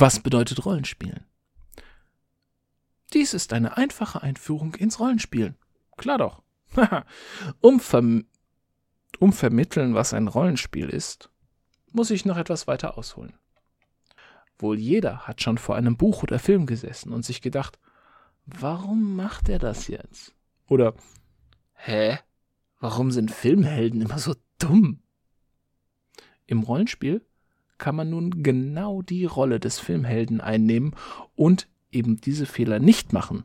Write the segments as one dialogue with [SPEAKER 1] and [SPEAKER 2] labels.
[SPEAKER 1] Was bedeutet Rollenspielen? Dies ist eine einfache Einführung ins Rollenspielen. Klar doch. um, verm um vermitteln, was ein Rollenspiel ist, muss ich noch etwas weiter ausholen. Wohl jeder hat schon vor einem Buch oder Film gesessen und sich gedacht, warum macht er das jetzt? Oder, hä? Warum sind Filmhelden immer so dumm? Im Rollenspiel kann man nun genau die Rolle des Filmhelden einnehmen und eben diese Fehler nicht machen.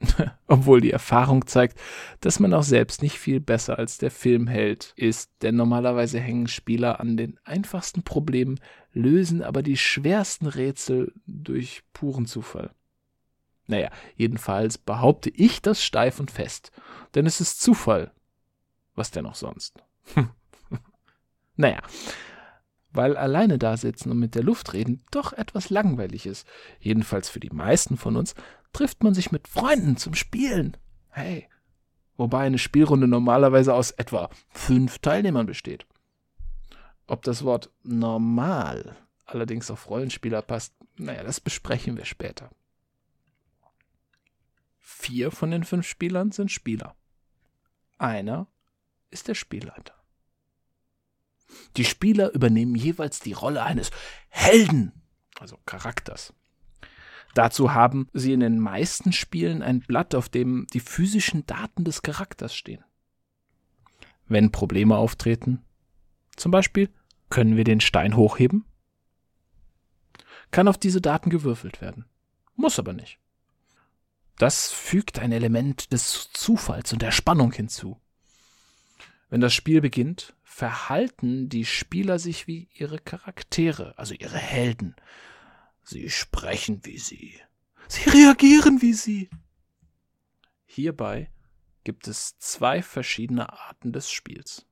[SPEAKER 1] Obwohl die Erfahrung zeigt, dass man auch selbst nicht viel besser als der Filmheld ist, denn normalerweise hängen Spieler an den einfachsten Problemen, lösen aber die schwersten Rätsel durch puren Zufall. Naja, jedenfalls behaupte ich das steif und fest, denn es ist Zufall. Was denn auch sonst? naja, weil alleine da sitzen und mit der Luft reden doch etwas langweilig ist, jedenfalls für die meisten von uns, trifft man sich mit Freunden zum Spielen. Hey. Wobei eine Spielrunde normalerweise aus etwa fünf Teilnehmern besteht. Ob das Wort normal allerdings auf Rollenspieler passt, naja, das besprechen wir später. Vier von den fünf Spielern sind Spieler. Einer ist der Spielleiter. Die Spieler übernehmen jeweils die Rolle eines Helden, also Charakters. Dazu haben sie in den meisten Spielen ein Blatt, auf dem die physischen Daten des Charakters stehen. Wenn Probleme auftreten, zum Beispiel, können wir den Stein hochheben? Kann auf diese Daten gewürfelt werden. Muss aber nicht. Das fügt ein Element des Zufalls und der Spannung hinzu. Wenn das Spiel beginnt, verhalten die Spieler sich wie ihre Charaktere, also ihre Helden. Sie sprechen wie sie. Sie reagieren wie sie. Hierbei gibt es zwei verschiedene Arten des Spiels.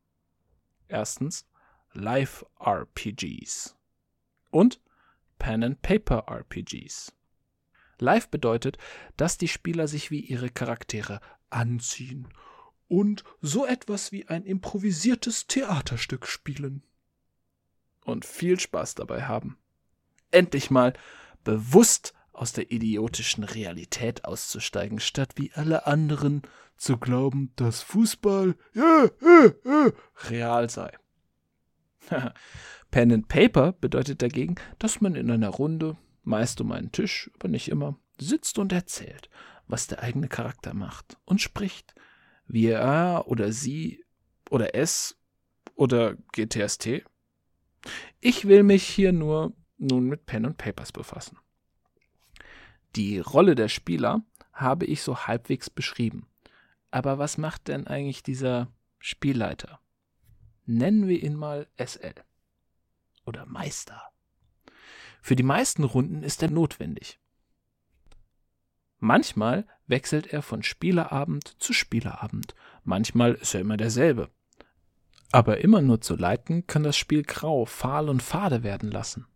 [SPEAKER 1] Erstens Live-RPGs und Pen-and-Paper-RPGs. Live bedeutet, dass die Spieler sich wie ihre Charaktere anziehen und so etwas wie ein improvisiertes Theaterstück spielen. Und viel Spaß dabei haben. Endlich mal bewusst aus der idiotischen Realität auszusteigen, statt wie alle anderen zu glauben, dass Fußball ja, ja, ja, real sei. Pen and Paper bedeutet dagegen, dass man in einer Runde, meist um einen Tisch, aber nicht immer, sitzt und erzählt, was der eigene Charakter macht und spricht, wie er oder sie oder es oder GTST. Ich will mich hier nur nun mit Pen und Papers befassen. Die Rolle der Spieler habe ich so halbwegs beschrieben. Aber was macht denn eigentlich dieser Spielleiter? Nennen wir ihn mal SL. Oder Meister. Für die meisten Runden ist er notwendig. Manchmal wechselt er von Spielerabend zu Spielerabend, manchmal ist er immer derselbe. Aber immer nur zu leiten kann das Spiel grau, fahl und fade werden lassen.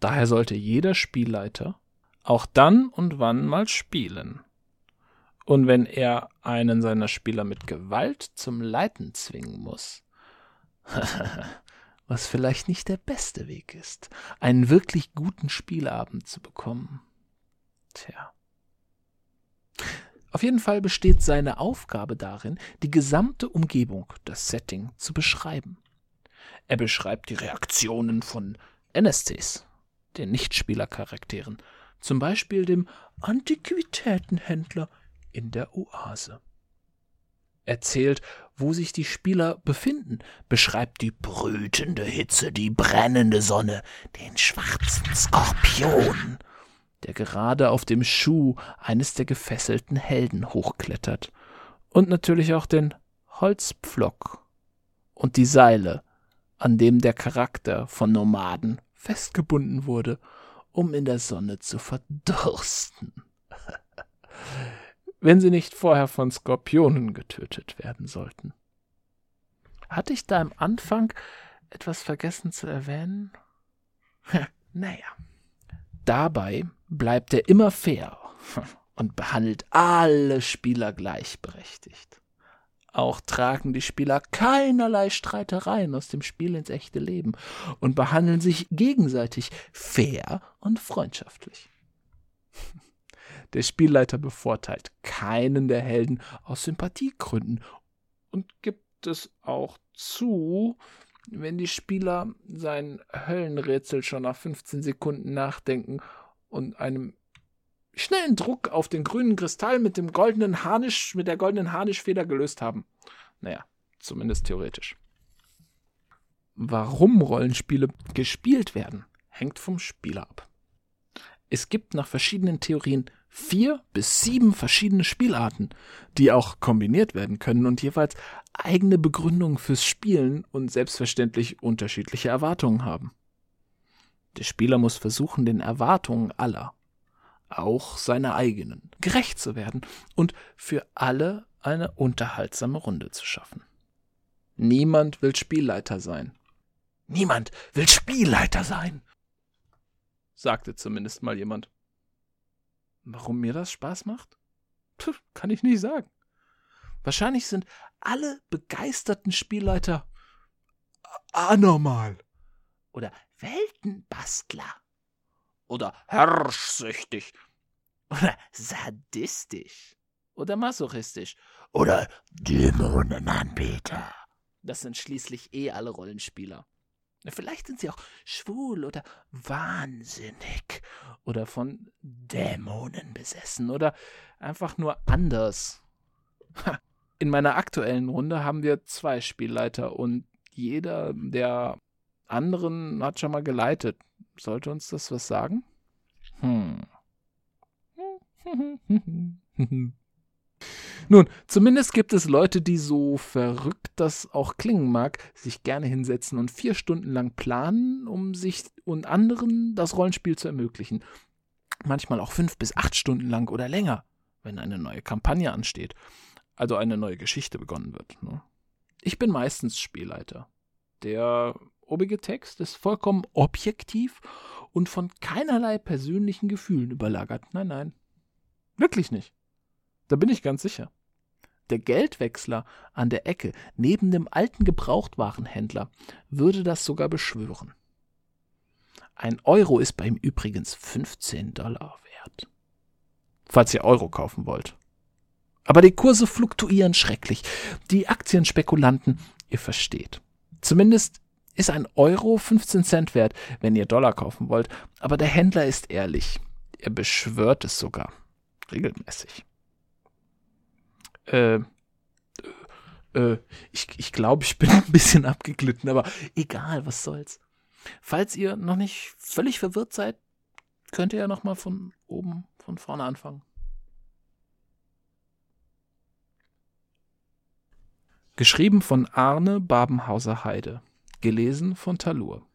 [SPEAKER 1] Daher sollte jeder Spielleiter auch dann und wann mal spielen. Und wenn er einen seiner Spieler mit Gewalt zum Leiten zwingen muss, was vielleicht nicht der beste Weg ist, einen wirklich guten Spielabend zu bekommen. Tja. Auf jeden Fall besteht seine Aufgabe darin, die gesamte Umgebung, das Setting, zu beschreiben. Er beschreibt die Reaktionen von NSCs, den Nichtspielercharakteren, zum Beispiel dem Antiquitätenhändler in der Oase. Erzählt, wo sich die Spieler befinden, beschreibt die brütende Hitze, die brennende Sonne, den schwarzen Skorpion, der gerade auf dem Schuh eines der gefesselten Helden hochklettert, und natürlich auch den Holzpflock und die Seile, an dem der Charakter von Nomaden festgebunden wurde, um in der Sonne zu verdursten. Wenn sie nicht vorher von Skorpionen getötet werden sollten. Hatte ich da am Anfang etwas vergessen zu erwähnen? naja. Dabei bleibt er immer fair und behandelt alle Spieler gleichberechtigt. Auch tragen die Spieler keinerlei Streitereien aus dem Spiel ins echte Leben und behandeln sich gegenseitig fair und freundschaftlich. Der Spielleiter bevorteilt keinen der Helden aus Sympathiegründen und gibt es auch zu, wenn die Spieler sein Höllenrätsel schon nach 15 Sekunden nachdenken und einem schnellen Druck auf den grünen Kristall mit dem goldenen Harnisch, mit der goldenen Harnischfeder gelöst haben. Naja, zumindest theoretisch. Warum Rollenspiele gespielt werden, hängt vom Spieler ab. Es gibt nach verschiedenen Theorien vier bis sieben verschiedene Spielarten, die auch kombiniert werden können und jeweils eigene Begründungen fürs Spielen und selbstverständlich unterschiedliche Erwartungen haben. Der Spieler muss versuchen, den Erwartungen aller, auch seine eigenen, gerecht zu werden und für alle eine unterhaltsame Runde zu schaffen. Niemand will Spielleiter sein. Niemand will Spielleiter sein, sagte zumindest mal jemand. Warum mir das Spaß macht? Puh, kann ich nicht sagen. Wahrscheinlich sind alle begeisterten Spielleiter anormal. Oder Weltenbastler. Oder herrschsüchtig. Oder sadistisch. Oder masochistisch. Oder Dämonenanbeter. Das sind schließlich eh alle Rollenspieler. Vielleicht sind sie auch schwul oder wahnsinnig oder von Dämonen besessen oder einfach nur anders. In meiner aktuellen Runde haben wir zwei Spielleiter und jeder der anderen hat schon mal geleitet. Sollte uns das was sagen? Hm. Nun, zumindest gibt es Leute, die so verrückt das auch klingen mag, sich gerne hinsetzen und vier Stunden lang planen, um sich und anderen das Rollenspiel zu ermöglichen. Manchmal auch fünf bis acht Stunden lang oder länger, wenn eine neue Kampagne ansteht, also eine neue Geschichte begonnen wird. Ne? Ich bin meistens Spielleiter. Der obige Text ist vollkommen objektiv und von keinerlei persönlichen Gefühlen überlagert. Nein, nein. Wirklich nicht. Da bin ich ganz sicher. Der Geldwechsler an der Ecke neben dem alten Gebrauchtwarenhändler würde das sogar beschwören. Ein Euro ist bei ihm übrigens 15 Dollar wert. Falls ihr Euro kaufen wollt. Aber die Kurse fluktuieren schrecklich. Die Aktienspekulanten, ihr versteht. Zumindest ist ein Euro 15 Cent wert, wenn ihr Dollar kaufen wollt. Aber der Händler ist ehrlich. Er beschwört es sogar. Regelmäßig. Äh, äh, ich, ich glaube, ich bin ein bisschen abgeglitten, aber egal, was soll's. Falls ihr noch nicht völlig verwirrt seid, könnt ihr ja noch mal von oben, von vorne anfangen. Geschrieben von Arne Babenhauser Heide. Gelesen von Talur.